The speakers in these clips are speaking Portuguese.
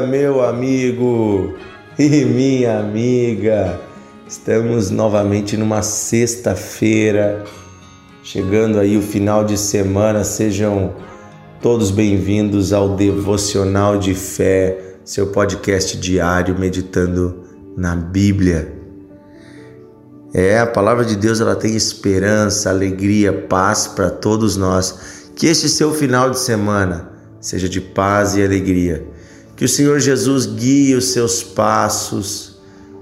meu amigo e minha amiga. Estamos novamente numa sexta-feira, chegando aí o final de semana. Sejam todos bem-vindos ao Devocional de Fé, seu podcast diário meditando na Bíblia. É, a palavra de Deus ela tem esperança, alegria, paz para todos nós. Que este seu final de semana seja de paz e alegria. Que o Senhor Jesus guie os seus passos,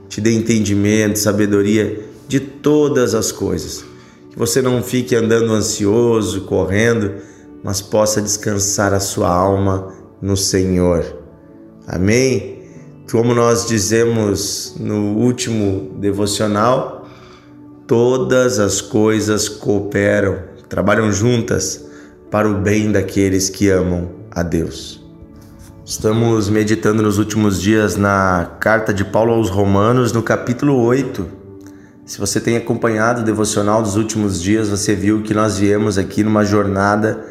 te dê entendimento, sabedoria de todas as coisas. Que você não fique andando ansioso, correndo, mas possa descansar a sua alma no Senhor. Amém? Como nós dizemos no último devocional, todas as coisas cooperam, trabalham juntas para o bem daqueles que amam a Deus. Estamos meditando nos últimos dias na carta de Paulo aos Romanos, no capítulo 8. Se você tem acompanhado o devocional dos últimos dias, você viu que nós viemos aqui numa jornada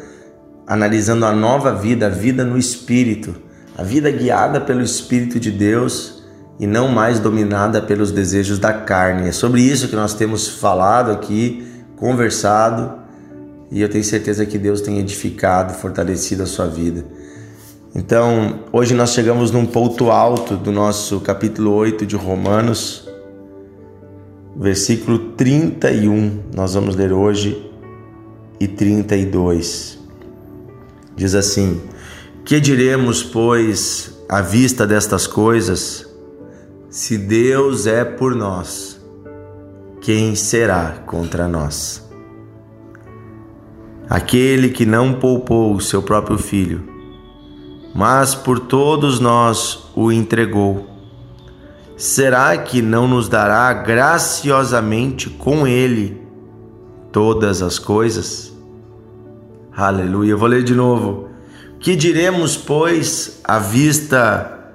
analisando a nova vida, a vida no Espírito, a vida guiada pelo Espírito de Deus e não mais dominada pelos desejos da carne. É sobre isso que nós temos falado aqui, conversado e eu tenho certeza que Deus tem edificado, fortalecido a sua vida. Então, hoje nós chegamos num ponto alto do nosso capítulo 8 de Romanos, versículo 31. Nós vamos ler hoje e 32. Diz assim: Que diremos, pois, à vista destas coisas? Se Deus é por nós, quem será contra nós? aquele que não poupou o seu próprio filho, mas por todos nós o entregou. Será que não nos dará graciosamente com ele todas as coisas? Aleluia. Vou ler de novo. Que diremos, pois, à vista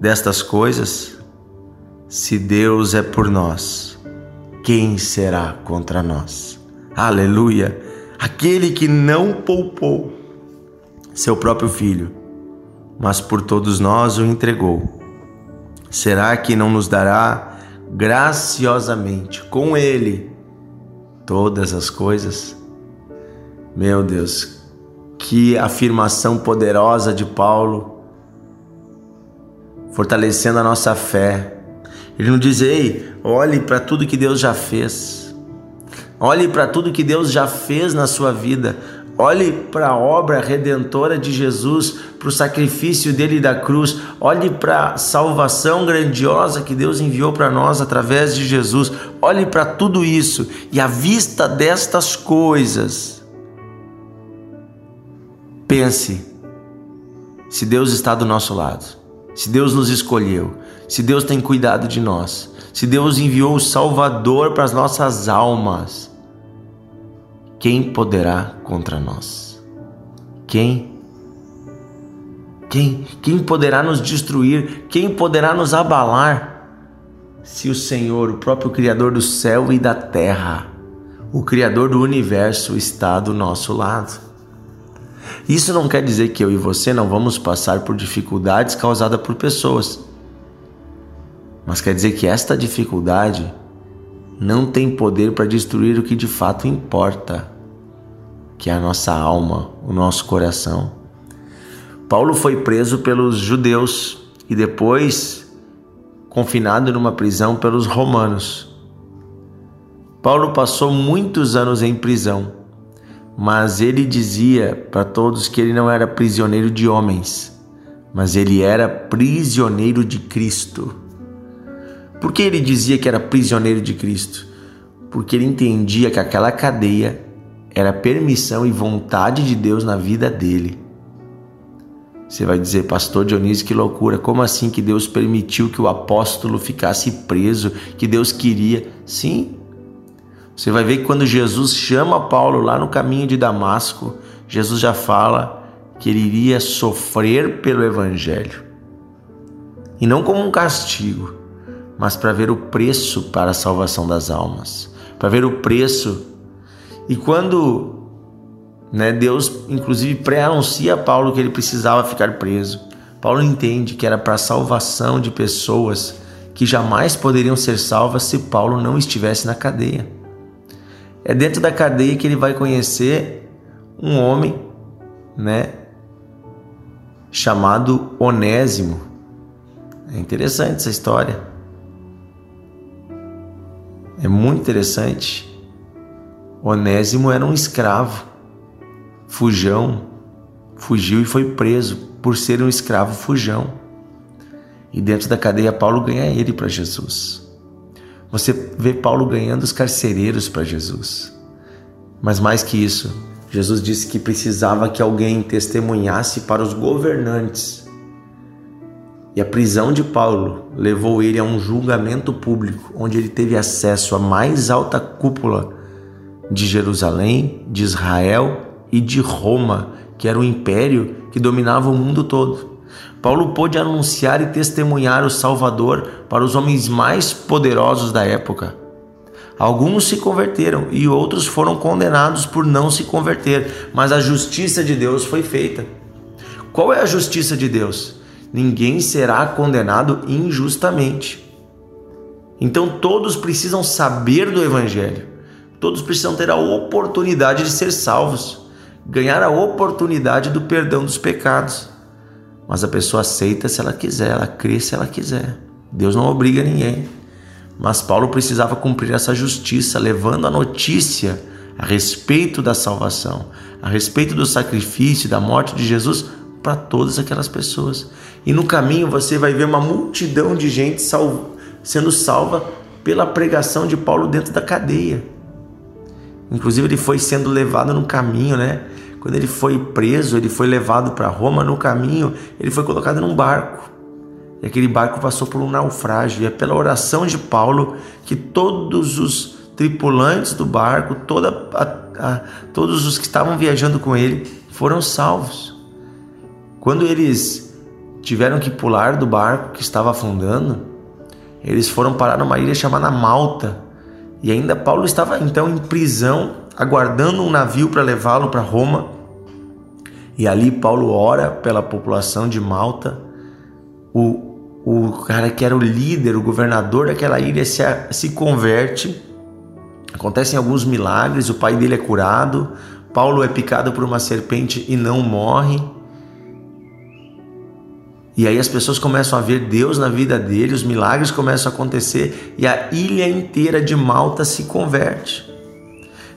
destas coisas? Se Deus é por nós, quem será contra nós? Aleluia aquele que não poupou seu próprio filho, mas por todos nós o entregou. Será que não nos dará graciosamente com ele todas as coisas? Meu Deus, que afirmação poderosa de Paulo, fortalecendo a nossa fé. Ele não diz, ei, olhe para tudo que Deus já fez. Olhe para tudo que Deus já fez na sua vida. Olhe para a obra redentora de Jesus, para o sacrifício dele da cruz. Olhe para a salvação grandiosa que Deus enviou para nós através de Jesus. Olhe para tudo isso e à vista destas coisas, pense se Deus está do nosso lado, se Deus nos escolheu, se Deus tem cuidado de nós se Deus enviou o Salvador para as nossas almas, quem poderá contra nós? Quem? Quem? Quem poderá nos destruir? Quem poderá nos abalar? Se o Senhor, o próprio Criador do céu e da terra, o Criador do universo, está do nosso lado. Isso não quer dizer que eu e você não vamos passar por dificuldades causadas por pessoas mas quer dizer que esta dificuldade não tem poder para destruir o que de fato importa, que é a nossa alma, o nosso coração. Paulo foi preso pelos judeus e depois confinado numa prisão pelos romanos. Paulo passou muitos anos em prisão, mas ele dizia para todos que ele não era prisioneiro de homens, mas ele era prisioneiro de Cristo. Por que ele dizia que era prisioneiro de Cristo? Porque ele entendia que aquela cadeia era permissão e vontade de Deus na vida dele. Você vai dizer, pastor Dionísio, que loucura, como assim que Deus permitiu que o apóstolo ficasse preso, que Deus queria? Sim. Você vai ver que quando Jesus chama Paulo lá no caminho de Damasco, Jesus já fala que ele iria sofrer pelo evangelho. E não como um castigo, mas para ver o preço para a salvação das almas, para ver o preço. E quando né, Deus, inclusive, pré-anuncia a Paulo que ele precisava ficar preso, Paulo entende que era para a salvação de pessoas que jamais poderiam ser salvas se Paulo não estivesse na cadeia. É dentro da cadeia que ele vai conhecer um homem, né, chamado Onésimo. É interessante essa história. É muito interessante. Onésimo era um escravo, fujão, fugiu e foi preso por ser um escravo fujão. E dentro da cadeia, Paulo ganha ele para Jesus. Você vê Paulo ganhando os carcereiros para Jesus. Mas mais que isso, Jesus disse que precisava que alguém testemunhasse para os governantes. E a prisão de Paulo levou ele a um julgamento público, onde ele teve acesso à mais alta cúpula de Jerusalém, de Israel e de Roma, que era o império que dominava o mundo todo. Paulo pôde anunciar e testemunhar o Salvador para os homens mais poderosos da época. Alguns se converteram e outros foram condenados por não se converter, mas a justiça de Deus foi feita. Qual é a justiça de Deus? Ninguém será condenado injustamente. Então todos precisam saber do Evangelho, todos precisam ter a oportunidade de ser salvos ganhar a oportunidade do perdão dos pecados. Mas a pessoa aceita se ela quiser, ela crê se ela quiser. Deus não obriga ninguém. Mas Paulo precisava cumprir essa justiça, levando a notícia a respeito da salvação, a respeito do sacrifício, da morte de Jesus para todas aquelas pessoas. E no caminho você vai ver uma multidão de gente sendo salva pela pregação de Paulo dentro da cadeia. Inclusive ele foi sendo levado no caminho, né? Quando ele foi preso, ele foi levado para Roma. No caminho, ele foi colocado num barco. E aquele barco passou por um naufrágio. E é pela oração de Paulo que todos os tripulantes do barco, toda a, a, todos os que estavam viajando com ele, foram salvos. Quando eles tiveram que pular do barco que estava afundando, eles foram parar numa ilha chamada Malta. E ainda Paulo estava então em prisão, aguardando um navio para levá-lo para Roma. E ali Paulo ora pela população de Malta. O, o cara que era o líder, o governador daquela ilha se, se converte. Acontecem alguns milagres, o pai dele é curado. Paulo é picado por uma serpente e não morre. E aí as pessoas começam a ver Deus na vida dele, os milagres começam a acontecer e a ilha inteira de Malta se converte.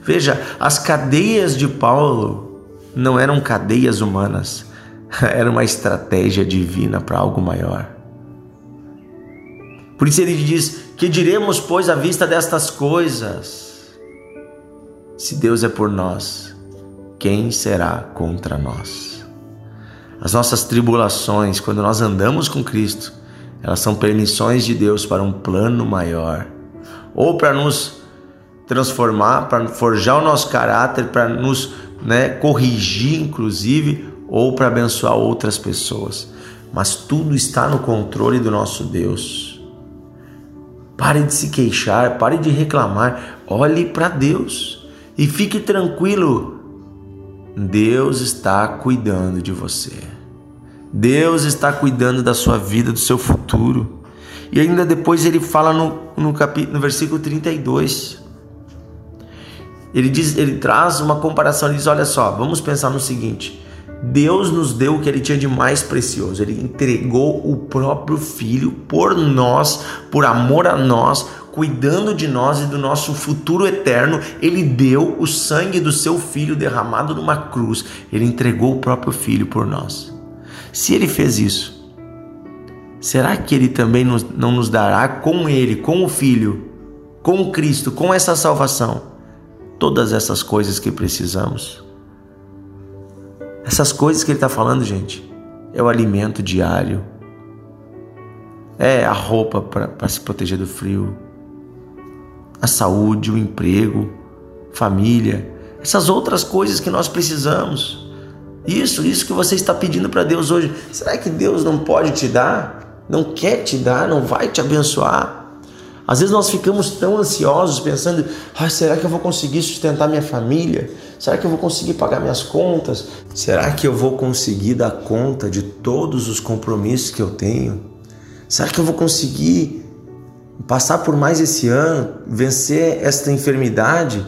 Veja, as cadeias de Paulo não eram cadeias humanas, era uma estratégia divina para algo maior. Por isso ele diz: Que diremos, pois, à vista destas coisas? Se Deus é por nós, quem será contra nós? As nossas tribulações, quando nós andamos com Cristo, elas são permissões de Deus para um plano maior, ou para nos transformar, para forjar o nosso caráter, para nos né, corrigir, inclusive, ou para abençoar outras pessoas. Mas tudo está no controle do nosso Deus. Pare de se queixar, pare de reclamar, olhe para Deus e fique tranquilo. Deus está cuidando de você. Deus está cuidando da sua vida, do seu futuro. E ainda depois ele fala no, no, capítulo, no versículo 32. Ele diz, ele traz uma comparação, ele diz: olha só, vamos pensar no seguinte: Deus nos deu o que ele tinha de mais precioso. Ele entregou o próprio filho por nós, por amor a nós, cuidando de nós e do nosso futuro eterno. Ele deu o sangue do seu filho derramado numa cruz. Ele entregou o próprio filho por nós. Se ele fez isso, será que ele também não nos dará com ele, com o filho, com Cristo, com essa salvação? todas essas coisas que precisamos. Essas coisas que ele está falando, gente, é o alimento diário, é a roupa para se proteger do frio, a saúde, o emprego, família, essas outras coisas que nós precisamos. Isso, isso que você está pedindo para Deus hoje. Será que Deus não pode te dar? Não quer te dar? Não vai te abençoar? Às vezes nós ficamos tão ansiosos pensando: ah, será que eu vou conseguir sustentar minha família? Será que eu vou conseguir pagar minhas contas? Será que eu vou conseguir dar conta de todos os compromissos que eu tenho? Será que eu vou conseguir passar por mais esse ano, vencer esta enfermidade?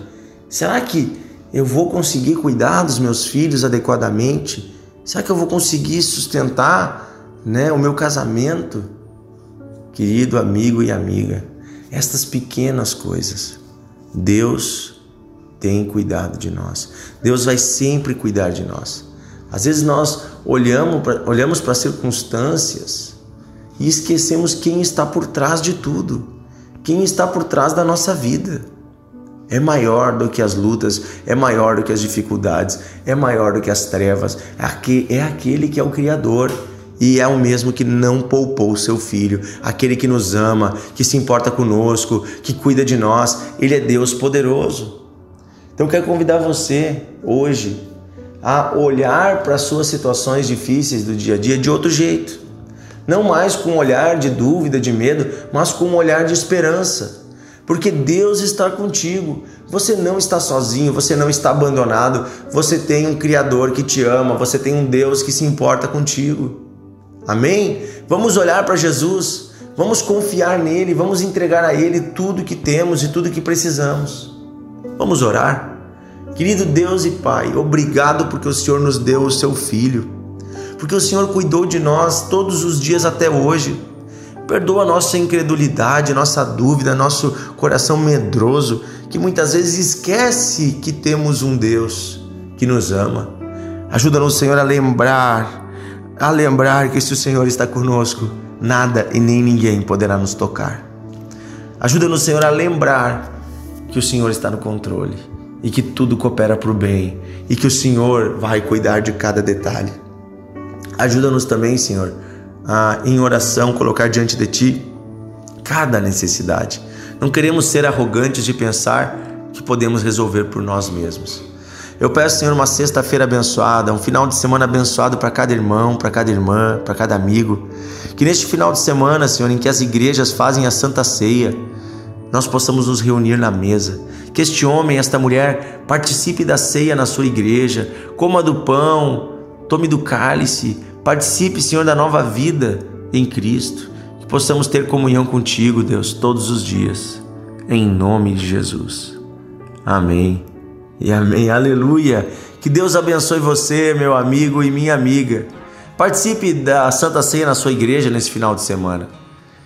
Será que eu vou conseguir cuidar dos meus filhos adequadamente? Será que eu vou conseguir sustentar né, o meu casamento? Querido amigo e amiga, estas pequenas coisas. Deus tem cuidado de nós. Deus vai sempre cuidar de nós. Às vezes nós olhamos para olhamos as circunstâncias e esquecemos quem está por trás de tudo, quem está por trás da nossa vida. É maior do que as lutas, é maior do que as dificuldades, é maior do que as trevas. É aquele que é o Criador e é o mesmo que não poupou seu filho, aquele que nos ama, que se importa conosco, que cuida de nós. Ele é Deus poderoso. Então quero convidar você hoje a olhar para as suas situações difíceis do dia a dia de outro jeito. Não mais com um olhar de dúvida, de medo, mas com um olhar de esperança. Porque Deus está contigo. Você não está sozinho, você não está abandonado. Você tem um Criador que te ama, você tem um Deus que se importa contigo. Amém? Vamos olhar para Jesus, vamos confiar nele, vamos entregar a ele tudo que temos e tudo que precisamos. Vamos orar? Querido Deus e Pai, obrigado porque o Senhor nos deu o seu filho, porque o Senhor cuidou de nós todos os dias até hoje. Perdoa nossa incredulidade, nossa dúvida, nosso coração medroso, que muitas vezes esquece que temos um Deus que nos ama. Ajuda-nos, Senhor, a lembrar a lembrar que se o Senhor está conosco, nada e nem ninguém poderá nos tocar. Ajuda-nos, Senhor, a lembrar que o Senhor está no controle e que tudo coopera para o bem e que o Senhor vai cuidar de cada detalhe. Ajuda-nos também, Senhor, a em oração colocar diante de Ti cada necessidade. Não queremos ser arrogantes de pensar que podemos resolver por nós mesmos. Eu peço, Senhor, uma sexta-feira abençoada, um final de semana abençoado para cada irmão, para cada irmã, para cada amigo. Que neste final de semana, Senhor, em que as igrejas fazem a Santa Ceia, nós possamos nos reunir na mesa. Que este homem, esta mulher, participe da ceia na sua igreja, coma do pão, tome do cálice, participe, Senhor, da nova vida em Cristo. Que possamos ter comunhão contigo, Deus, todos os dias. Em nome de Jesus. Amém e amém. Aleluia. Que Deus abençoe você, meu amigo e minha amiga. Participe da Santa Ceia na sua igreja nesse final de semana.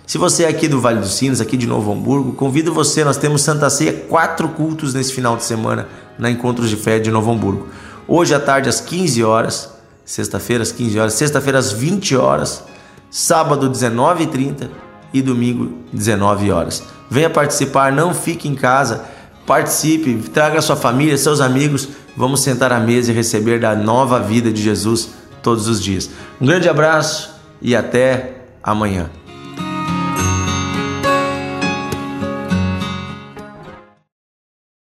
Se você é aqui do Vale dos Sinos, aqui de Novo Hamburgo, convido você. Nós temos Santa Ceia, quatro cultos nesse final de semana na Encontros de Fé de Novo Hamburgo. Hoje à tarde às 15 horas, sexta-feira às 15 horas, sexta-feira às 20 horas, sábado 19h30 e domingo 19 horas. Venha participar, não fique em casa Participe, traga sua família, seus amigos. Vamos sentar à mesa e receber da nova vida de Jesus todos os dias. Um grande abraço e até amanhã.